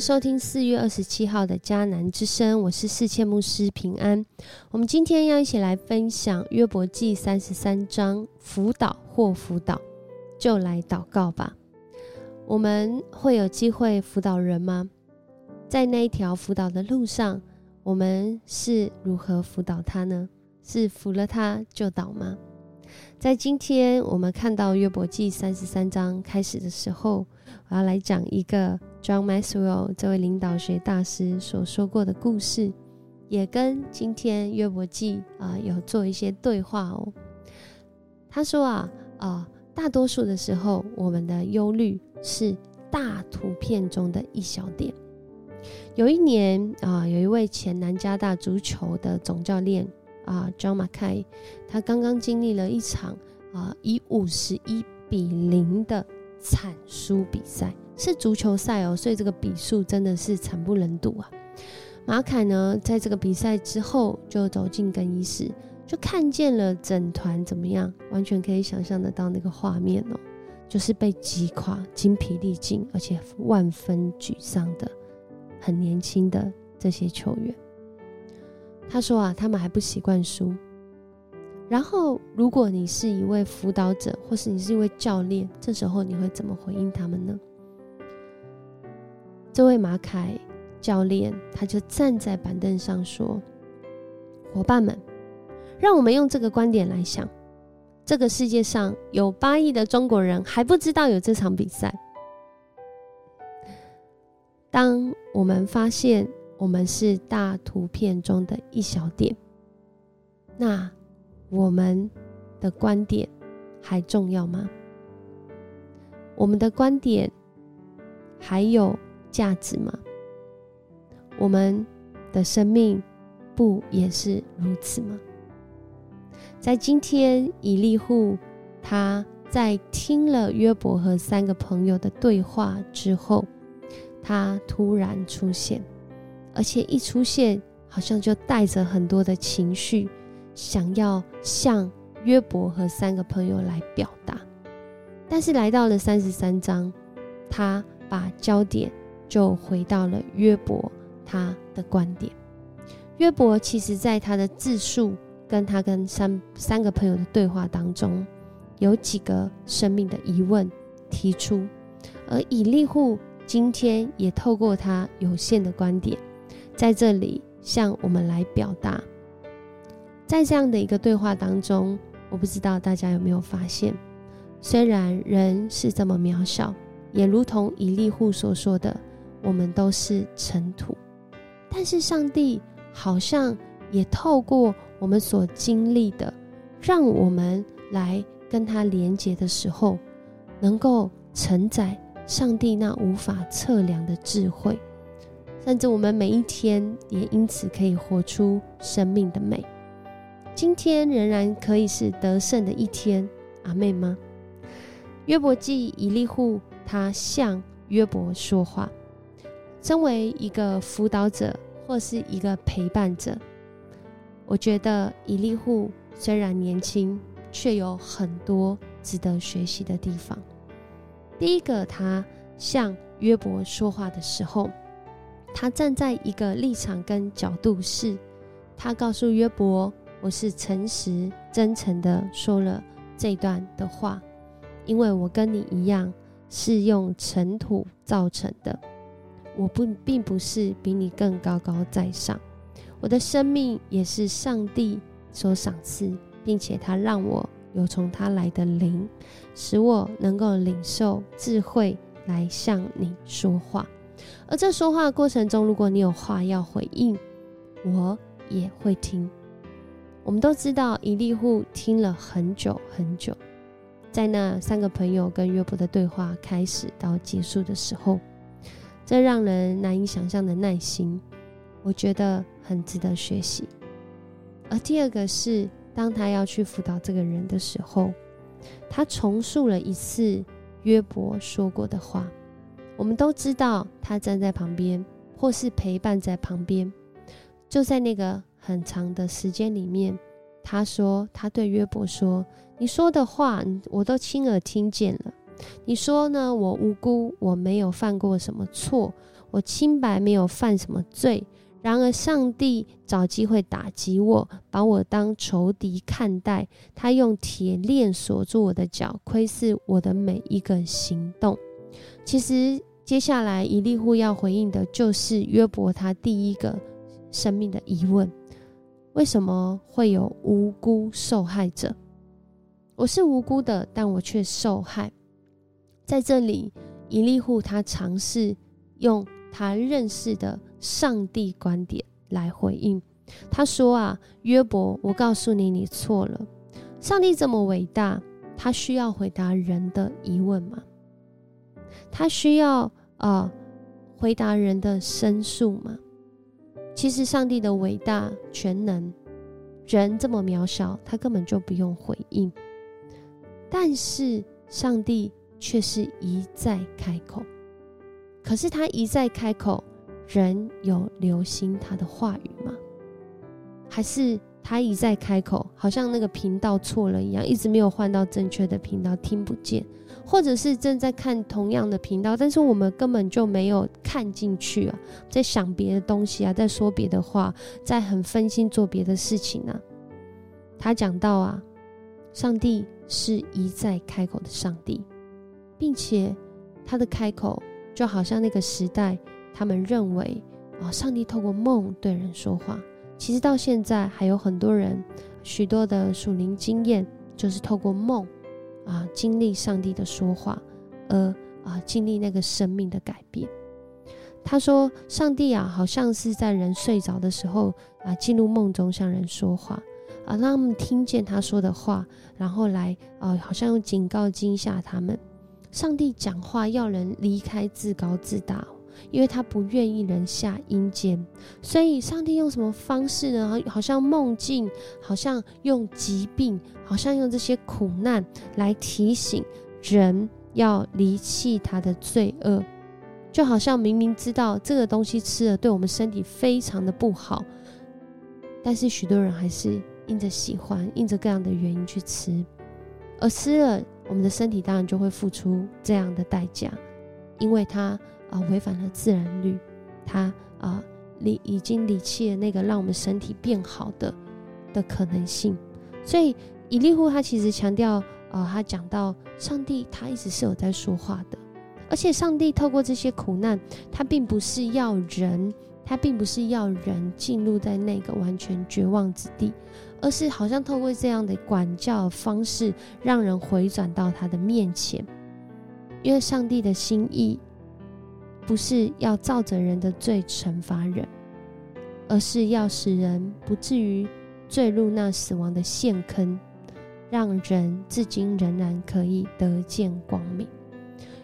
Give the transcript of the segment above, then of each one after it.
收听四月二十七号的迦南之声，我是世界牧师平安。我们今天要一起来分享约伯记三十三章辅导或辅导，就来祷告吧。我们会有机会辅导人吗？在那一条辅导的路上，我们是如何辅导他呢？是扶了他就倒吗？在今天我们看到约伯记三十三章开始的时候，我要来讲一个。John Maxwell 这位领导学大师所说过的故事，也跟今天约伯记啊有做一些对话哦。他说啊啊，大多数的时候，我们的忧虑是大图片中的一小点。有一年啊，有一位前南加大足球的总教练啊，John Mackay，他刚刚经历了一场啊以五十一比零的惨输比赛。是足球赛哦，所以这个比数真的是惨不忍睹啊！马凯呢，在这个比赛之后就走进更衣室，就看见了整团怎么样？完全可以想象得到那个画面哦，就是被击垮、精疲力尽，而且万分沮丧的很年轻的这些球员。他说啊，他们还不习惯输。然后，如果你是一位辅导者，或是你是一位教练，这时候你会怎么回应他们呢？这位马凯教练，他就站在板凳上说：“伙伴们，让我们用这个观点来想，这个世界上有八亿的中国人还不知道有这场比赛。当我们发现我们是大图片中的一小点，那我们的观点还重要吗？我们的观点还有？”价值吗？我们的生命不也是如此吗？在今天，以利户他在听了约伯和三个朋友的对话之后，他突然出现，而且一出现，好像就带着很多的情绪，想要向约伯和三个朋友来表达。但是来到了三十三章，他把焦点。就回到了约伯他的观点。约伯其实在他的自述跟他跟三三个朋友的对话当中，有几个生命的疑问提出，而以利户今天也透过他有限的观点，在这里向我们来表达。在这样的一个对话当中，我不知道大家有没有发现，虽然人是这么渺小，也如同以利户所说的。我们都是尘土，但是上帝好像也透过我们所经历的，让我们来跟他连接的时候，能够承载上帝那无法测量的智慧，甚至我们每一天也因此可以活出生命的美。今天仍然可以是得胜的一天，阿妹吗？约伯记以利户他向约伯说话。身为一个辅导者或是一个陪伴者，我觉得以利户虽然年轻，却有很多值得学习的地方。第一个，他向约伯说话的时候，他站在一个立场跟角度是，他告诉约伯：“我是诚实真诚的说了这段的话，因为我跟你一样是用尘土造成的。”我不并不是比你更高高在上，我的生命也是上帝所赏赐，并且他让我有从他来的灵，使我能够领受智慧来向你说话。而这说话的过程中，如果你有话要回应，我也会听。我们都知道，以利户听了很久很久，在那三个朋友跟约伯的对话开始到结束的时候。这让人难以想象的耐心，我觉得很值得学习。而第二个是，当他要去辅导这个人的时候，他重述了一次约伯说过的话。我们都知道，他站在旁边，或是陪伴在旁边。就在那个很长的时间里面，他说：“他对约伯说，你说的话，我都亲耳听见了。”你说呢？我无辜，我没有犯过什么错，我清白，没有犯什么罪。然而上帝找机会打击我，把我当仇敌看待。他用铁链锁住我的脚，窥视我的每一个行动。其实接下来以利户要回应的就是约伯他第一个生命的疑问：为什么会有无辜受害者？我是无辜的，但我却受害。在这里，以利户他尝试用他认识的上帝观点来回应。他说：“啊，约伯，我告诉你，你错了。上帝这么伟大，他需要回答人的疑问吗？他需要呃回答人的申诉吗？其实，上帝的伟大全能，人这么渺小，他根本就不用回应。”但是上帝却是一再开口，可是他一再开口，人有留心他的话语吗？还是他一再开口，好像那个频道错了一样，一直没有换到正确的频道，听不见，或者是正在看同样的频道，但是我们根本就没有看进去啊，在想别的东西啊，在说别的话，在很分心做别的事情呢？他讲到啊，上帝。是一再开口的上帝，并且他的开口就好像那个时代，他们认为啊，上帝透过梦对人说话。其实到现在还有很多人，许多的属灵经验就是透过梦啊，经历上帝的说话，而啊经历那个生命的改变。他说，上帝啊，好像是在人睡着的时候啊，进入梦中向人说话。啊，让他们听见他说的话，然后来，啊，好像用警告惊吓他们。上帝讲话要人离开自高自大，因为他不愿意人下阴间。所以，上帝用什么方式呢？好像梦境，好像用疾病，好像用这些苦难来提醒人要离弃他的罪恶。就好像明明知道这个东西吃了对我们身体非常的不好，但是许多人还是。因着喜欢，因着各样的原因去吃，而吃了，我们的身体当然就会付出这样的代价，因为它啊违反了自然律，它啊离已经离弃了那个让我们身体变好的的可能性。所以以利户他其实强调啊，他讲到上帝他一直是有在说话的，而且上帝透过这些苦难，他并不是要人。他并不是要人进入在那个完全绝望之地，而是好像透过这样的管教方式，让人回转到他的面前。因为上帝的心意不是要照着人的罪惩罚人，而是要使人不至于坠入那死亡的陷坑，让人至今仍然可以得见光明。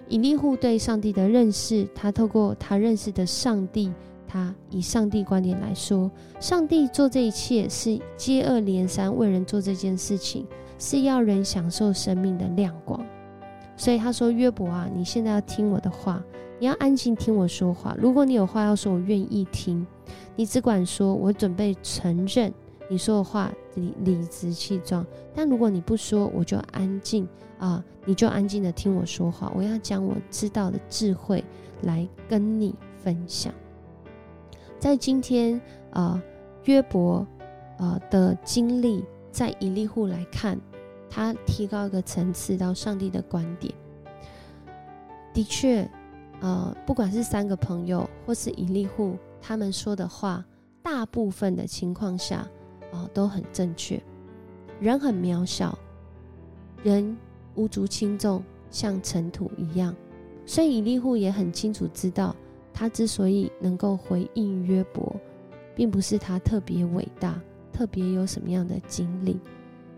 以利户对上帝的认识，他透过他认识的上帝。他以上帝观点来说，上帝做这一切是接二连三为人做这件事情，是要人享受生命的亮光。所以他说：“约伯啊，你现在要听我的话，你要安静听我说话。如果你有话要说，我愿意听。你只管说，我准备承认你说的话理理直气壮。但如果你不说，我就安静啊，你就安静的听我说话。我要将我知道的智慧来跟你分享。”在今天，呃，约伯，呃的经历，在以利户来看，他提高一个层次到上帝的观点。的确，呃，不管是三个朋友或是以利户，他们说的话，大部分的情况下，啊，都很正确。人很渺小，人无足轻重，像尘土一样，所以以利户也很清楚知道。他之所以能够回应约伯，并不是他特别伟大、特别有什么样的经历，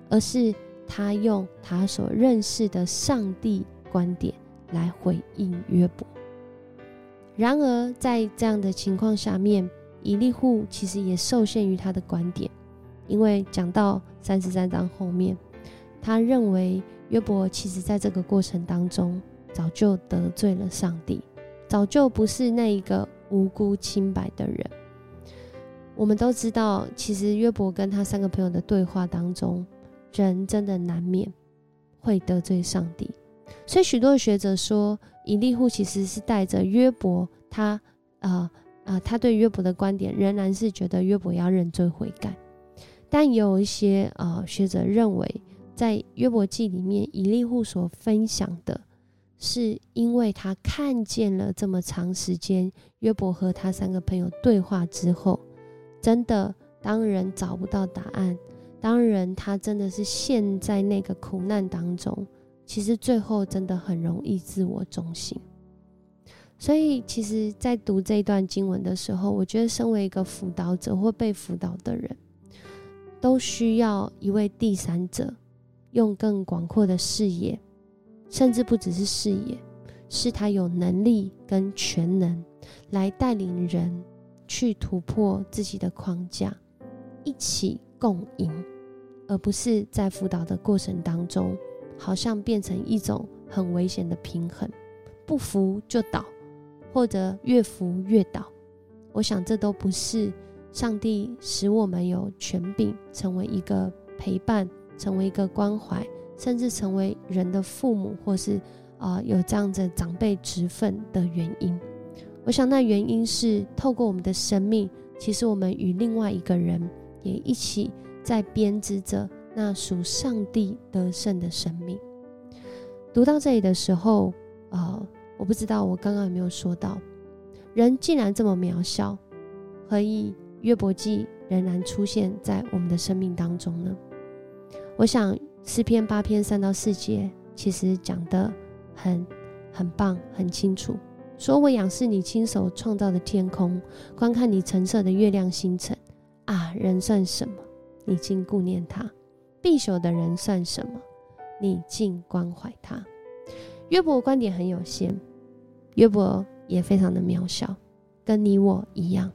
而是他用他所认识的上帝观点来回应约伯。然而，在这样的情况下面，以利户其实也受限于他的观点，因为讲到三十三章后面，他认为约伯其实在这个过程当中早就得罪了上帝。早就不是那一个无辜清白的人。我们都知道，其实约伯跟他三个朋友的对话当中，人真的难免会得罪上帝。所以许多学者说，以利户其实是带着约伯他呃呃，他对约伯的观点仍然是觉得约伯要认罪悔改。但也有一些呃学者认为，在约伯记里面，以利户所分享的，是因为他看见了这么长时间约伯和他三个朋友对话之后，真的当人找不到答案，当人他真的是陷在那个苦难当中，其实最后真的很容易自我中心。所以，其实，在读这一段经文的时候，我觉得身为一个辅导者或被辅导的人。都需要一位第三者，用更广阔的视野，甚至不只是视野，是他有能力跟全能来带领人去突破自己的框架，一起共赢，而不是在辅导的过程当中，好像变成一种很危险的平衡，不服就倒，或者越服越倒。我想这都不是。上帝使我们有权柄，成为一个陪伴，成为一个关怀，甚至成为人的父母，或是啊有这样子长辈职分的原因。我想那原因是透过我们的生命，其实我们与另外一个人也一起在编织着那属上帝得胜的生命。读到这里的时候，呃，我不知道我刚刚有没有说到，人既然这么渺小，何以？约伯记仍然出现在我们的生命当中呢。我想四篇八篇三到四节其实讲的很很棒，很清楚。说我仰视你亲手创造的天空，观看你橙色的月亮星辰。啊，人算什么？你竟顾念他；必朽的人算什么？你竟关怀他。约伯观点很有限，约伯也非常的渺小，跟你我一样。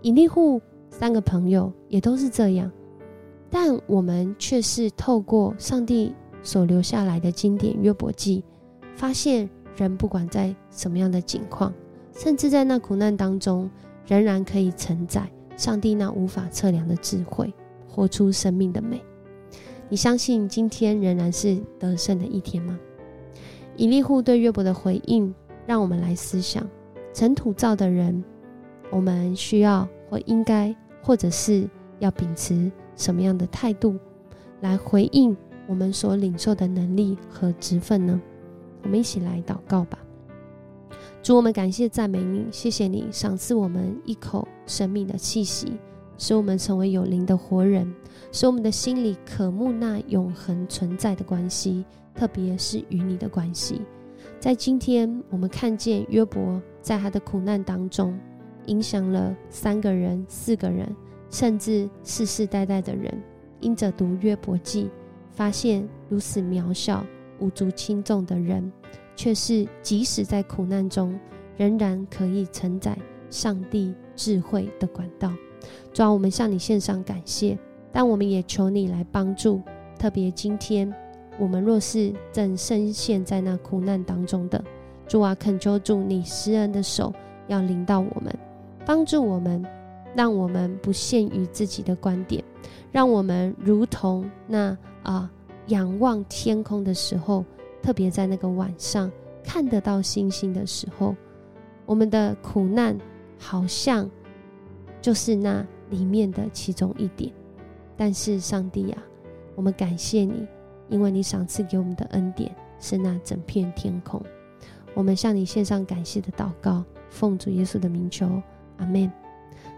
以利户三个朋友也都是这样，但我们却是透过上帝所留下来的经典约伯记，发现人不管在什么样的境况，甚至在那苦难当中，仍然可以承载上帝那无法测量的智慧，活出生命的美。你相信今天仍然是得胜的一天吗？以利户对约伯的回应，让我们来思想：尘土造的人。我们需要或应该，或者是要秉持什么样的态度来回应我们所领受的能力和职分呢？我们一起来祷告吧。主，我们感谢赞美你，谢谢你赏赐我们一口生命的气息，使我们成为有灵的活人，使我们的心里渴慕那永恒存在的关系，特别是与你的关系。在今天，我们看见约伯在他的苦难当中。影响了三个人、四个人，甚至世世代代的人。因着读约伯记，发现如此渺小、无足轻重的人，却是即使在苦难中，仍然可以承载上帝智慧的管道。主啊，我们向你献上感谢，但我们也求你来帮助。特别今天，我们若是正深陷在那苦难当中的，主啊，恳求主你施恩的手要临到我们。帮助我们，让我们不限于自己的观点，让我们如同那啊仰望天空的时候，特别在那个晚上看得到星星的时候，我们的苦难好像就是那里面的其中一点。但是上帝啊，我们感谢你，因为你赏赐给我们的恩典是那整片天空。我们向你献上感谢的祷告，奉主耶稣的名求。阿门，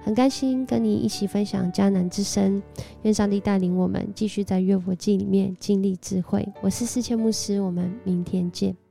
很开心跟你一起分享迦南之声，愿上帝带领我们继续在约伯记里面经历智慧。我是思谦牧师，我们明天见。